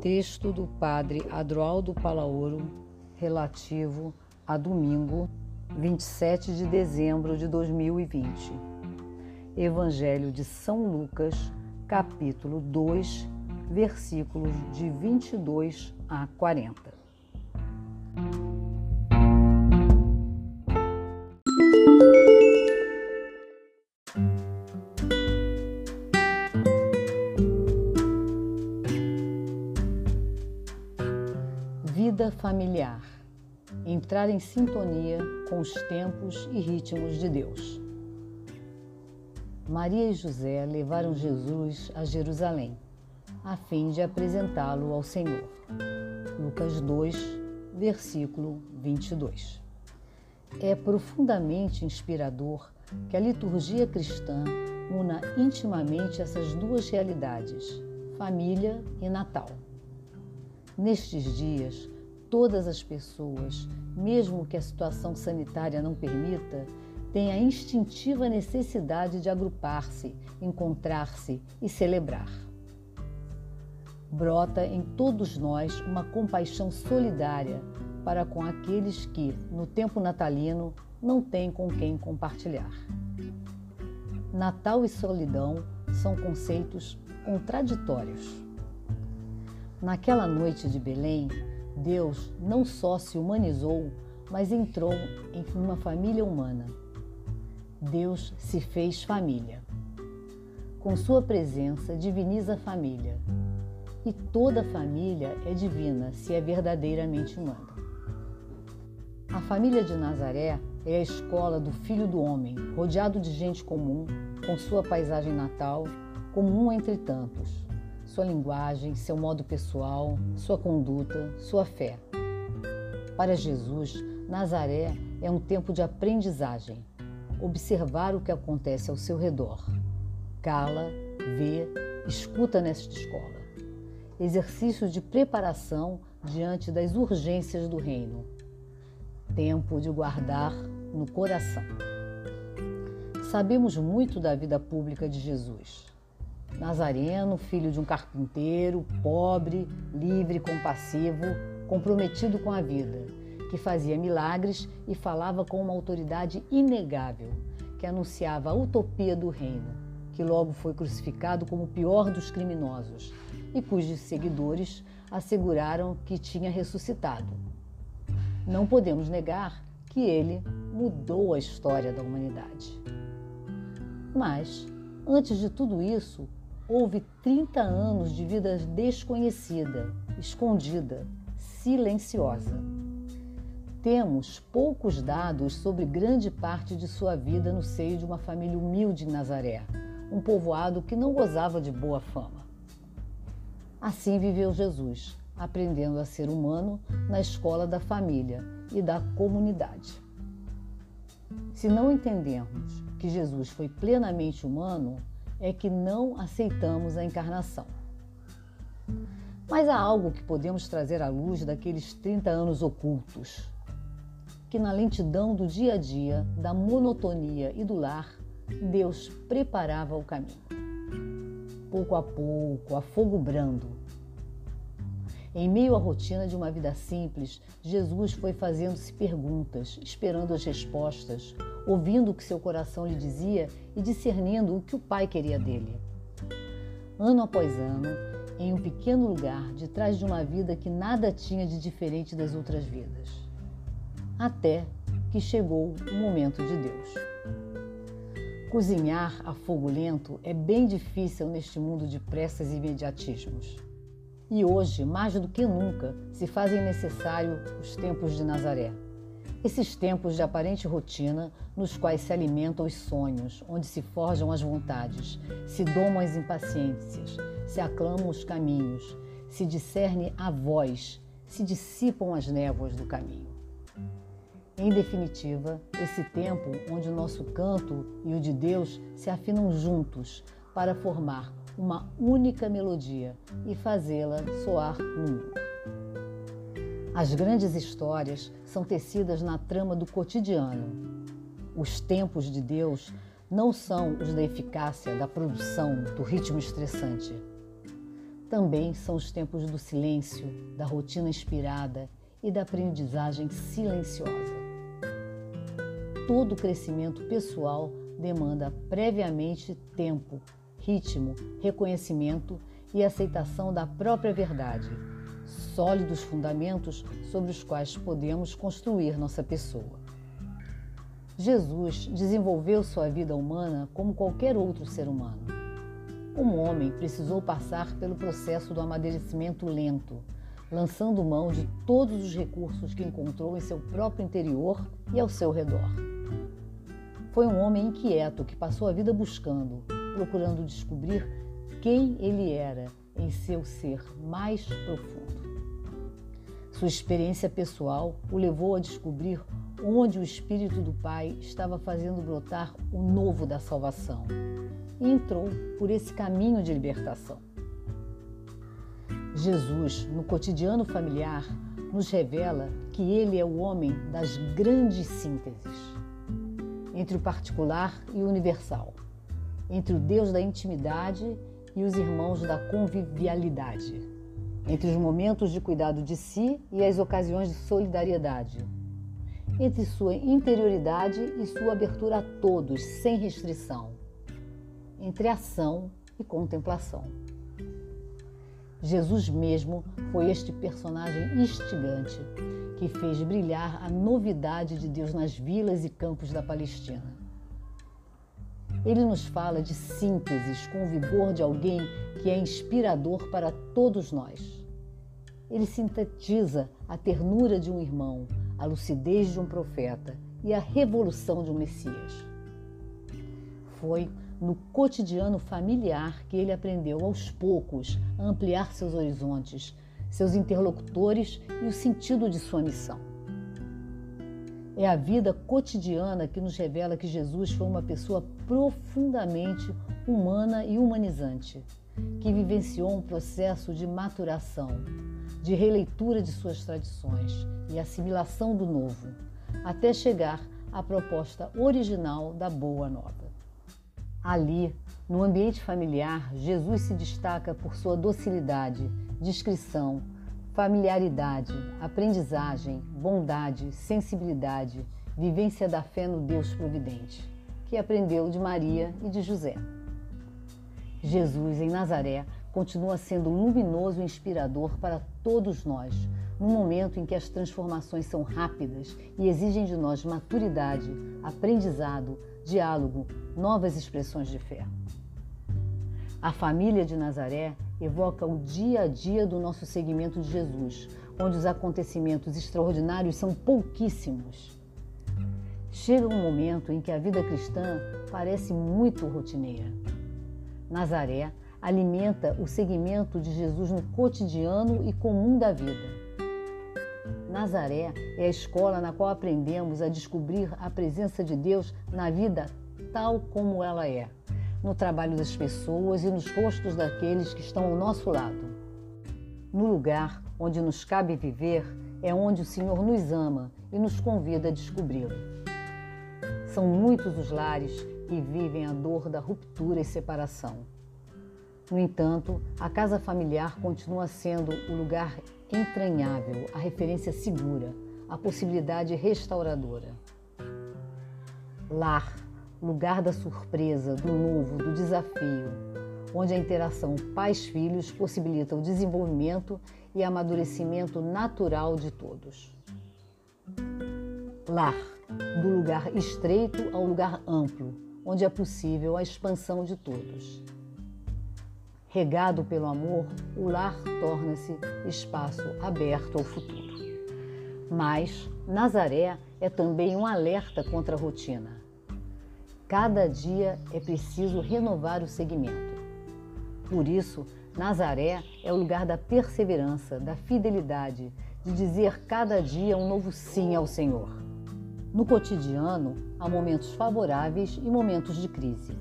Texto do Padre Adroaldo Palaoro, relativo a domingo, 27 de dezembro de 2020. Evangelho de São Lucas, capítulo 2, versículos de 22 a 40. Familiar. Entrar em sintonia com os tempos e ritmos de Deus. Maria e José levaram Jesus a Jerusalém, a fim de apresentá-lo ao Senhor. Lucas 2, versículo 22. É profundamente inspirador que a liturgia cristã una intimamente essas duas realidades, família e Natal. Nestes dias, todas as pessoas, mesmo que a situação sanitária não permita, têm a instintiva necessidade de agrupar-se, encontrar-se e celebrar. Brota em todos nós uma compaixão solidária para com aqueles que, no tempo natalino, não têm com quem compartilhar. Natal e solidão são conceitos contraditórios. Naquela noite de Belém, Deus não só se humanizou, mas entrou em uma família humana. Deus se fez família. Com sua presença, diviniza a família. E toda família é divina se é verdadeiramente humana. A família de Nazaré é a escola do Filho do Homem, rodeado de gente comum, com sua paisagem natal, comum entre tantos sua linguagem, seu modo pessoal, sua conduta, sua fé. Para Jesus, Nazaré é um tempo de aprendizagem, observar o que acontece ao seu redor. Cala, vê, escuta nesta escola. Exercício de preparação diante das urgências do reino. Tempo de guardar no coração. Sabemos muito da vida pública de Jesus. Nazareno, filho de um carpinteiro, pobre, livre, compassivo, comprometido com a vida, que fazia milagres e falava com uma autoridade inegável, que anunciava a utopia do reino, que logo foi crucificado como o pior dos criminosos e cujos seguidores asseguraram que tinha ressuscitado. Não podemos negar que ele mudou a história da humanidade. Mas, antes de tudo isso, houve 30 anos de vida desconhecida, escondida, silenciosa. Temos poucos dados sobre grande parte de sua vida no seio de uma família humilde em Nazaré, um povoado que não gozava de boa fama. Assim viveu Jesus, aprendendo a ser humano na escola da família e da comunidade. Se não entendermos que Jesus foi plenamente humano, é que não aceitamos a encarnação. Mas há algo que podemos trazer à luz daqueles 30 anos ocultos, que na lentidão do dia a dia, da monotonia e do lar, Deus preparava o caminho. Pouco a pouco, a fogo brando. Em meio à rotina de uma vida simples, Jesus foi fazendo-se perguntas, esperando as respostas, ouvindo o que seu coração lhe dizia e discernindo o que o pai queria dele. Ano após ano, em um pequeno lugar, de trás de uma vida que nada tinha de diferente das outras vidas. Até que chegou o momento de Deus. Cozinhar a fogo lento é bem difícil neste mundo de pressas e imediatismos. E hoje, mais do que nunca, se fazem necessário os tempos de Nazaré esses tempos de aparente rotina, nos quais se alimentam os sonhos, onde se forjam as vontades, se domam as impaciências, se aclamam os caminhos, se discerne a voz, se dissipam as névoas do caminho. Em definitiva, esse tempo onde o nosso canto e o de Deus se afinam juntos para formar uma única melodia e fazê-la soar mundo. As grandes histórias são tecidas na trama do cotidiano. Os tempos de Deus não são os da eficácia, da produção, do ritmo estressante. Também são os tempos do silêncio, da rotina inspirada e da aprendizagem silenciosa. Todo crescimento pessoal demanda previamente tempo, ritmo, reconhecimento e aceitação da própria verdade, sólidos fundamentos sobre os quais podemos construir nossa pessoa. Jesus desenvolveu sua vida humana como qualquer outro ser humano. Um homem precisou passar pelo processo do amadurecimento lento, lançando mão de todos os recursos que encontrou em seu próprio interior e ao seu redor. Foi um homem inquieto que passou a vida buscando, procurando descobrir quem ele era em seu ser mais profundo. Sua experiência pessoal o levou a descobrir onde o Espírito do Pai estava fazendo brotar o novo da salvação e entrou por esse caminho de libertação. Jesus, no cotidiano familiar, nos revela que ele é o homem das grandes sínteses entre o particular e o universal, entre o Deus da intimidade e os irmãos da convivialidade, entre os momentos de cuidado de si e as ocasiões de solidariedade, entre sua interioridade e sua abertura a todos, sem restrição, entre ação e contemplação. Jesus mesmo foi este personagem instigante que fez brilhar a novidade de Deus nas vilas e campos da Palestina. Ele nos fala de sínteses com o vigor de alguém que é inspirador para todos nós. Ele sintetiza a ternura de um irmão, a lucidez de um profeta e a revolução de um Messias. Foi no cotidiano familiar que ele aprendeu aos poucos a ampliar seus horizontes, seus interlocutores e o sentido de sua missão. É a vida cotidiana que nos revela que Jesus foi uma pessoa profundamente humana e humanizante, que vivenciou um processo de maturação, de releitura de suas tradições e assimilação do novo, até chegar à proposta original da Boa Nova. Ali, no ambiente familiar, Jesus se destaca por sua docilidade, discrição, familiaridade, aprendizagem, bondade, sensibilidade, vivência da fé no Deus providente, que aprendeu de Maria e de José. Jesus em Nazaré continua sendo luminoso e inspirador para todos nós, no momento em que as transformações são rápidas e exigem de nós maturidade, aprendizado, diálogo, novas expressões de fé. A família de Nazaré evoca o dia a dia do nosso seguimento de Jesus, onde os acontecimentos extraordinários são pouquíssimos. Chega um momento em que a vida cristã parece muito rotineira. Nazaré alimenta o seguimento de Jesus no cotidiano e comum da vida. Nazaré é a escola na qual aprendemos a descobrir a presença de Deus na vida tal como ela é, no trabalho das pessoas e nos rostos daqueles que estão ao nosso lado. No lugar onde nos cabe viver é onde o Senhor nos ama e nos convida a descobri-lo. São muitos os lares que vivem a dor da ruptura e separação. No entanto, a casa familiar continua sendo o lugar entranhável, a referência segura, a possibilidade restauradora. Lar, lugar da surpresa, do novo, do desafio, onde a interação pais-filhos possibilita o desenvolvimento e amadurecimento natural de todos. Lar, do lugar estreito ao lugar amplo, onde é possível a expansão de todos. Regado pelo amor, o lar torna-se espaço aberto ao futuro. Mas Nazaré é também um alerta contra a rotina. Cada dia é preciso renovar o segmento. Por isso, Nazaré é o lugar da perseverança, da fidelidade, de dizer cada dia um novo sim ao Senhor. No cotidiano, há momentos favoráveis e momentos de crise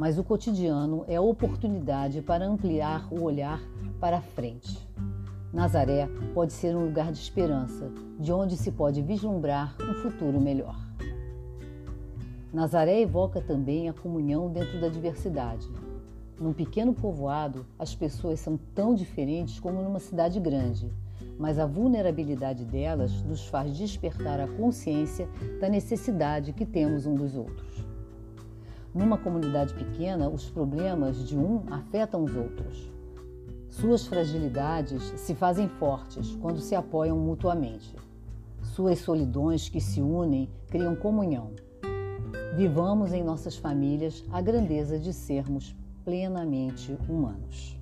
mas o cotidiano é a oportunidade para ampliar o olhar para frente. Nazaré pode ser um lugar de esperança, de onde se pode vislumbrar um futuro melhor. Nazaré evoca também a comunhão dentro da diversidade. Num pequeno povoado, as pessoas são tão diferentes como numa cidade grande, mas a vulnerabilidade delas nos faz despertar a consciência da necessidade que temos um dos outros. Numa comunidade pequena, os problemas de um afetam os outros. Suas fragilidades se fazem fortes quando se apoiam mutuamente. Suas solidões que se unem criam comunhão. Vivamos em nossas famílias a grandeza de sermos plenamente humanos.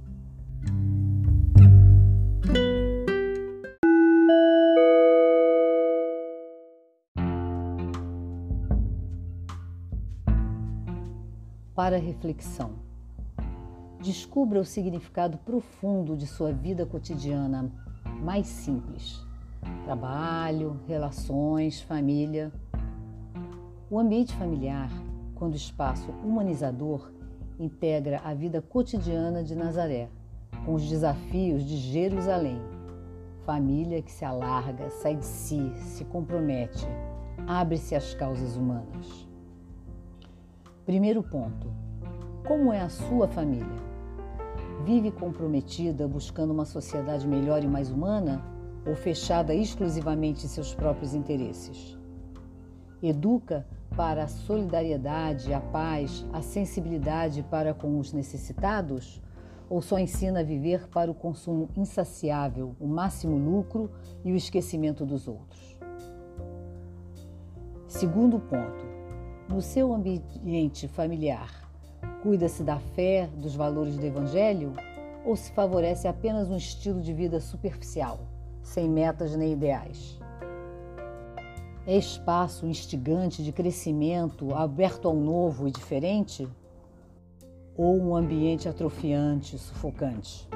Para reflexão. Descubra o significado profundo de sua vida cotidiana mais simples. Trabalho, relações, família. O ambiente familiar, quando espaço humanizador, integra a vida cotidiana de Nazaré, com os desafios de Jerusalém. Família que se alarga, sai de si, se compromete, abre-se às causas humanas. Primeiro ponto: como é a sua família? Vive comprometida buscando uma sociedade melhor e mais humana ou fechada exclusivamente em seus próprios interesses? Educa para a solidariedade, a paz, a sensibilidade para com os necessitados? Ou só ensina a viver para o consumo insaciável, o máximo lucro e o esquecimento dos outros? Segundo ponto, no seu ambiente familiar, cuida-se da fé, dos valores do Evangelho ou se favorece apenas um estilo de vida superficial, sem metas nem ideais? É espaço instigante de crescimento, aberto ao novo e diferente? Ou um ambiente atrofiante, sufocante?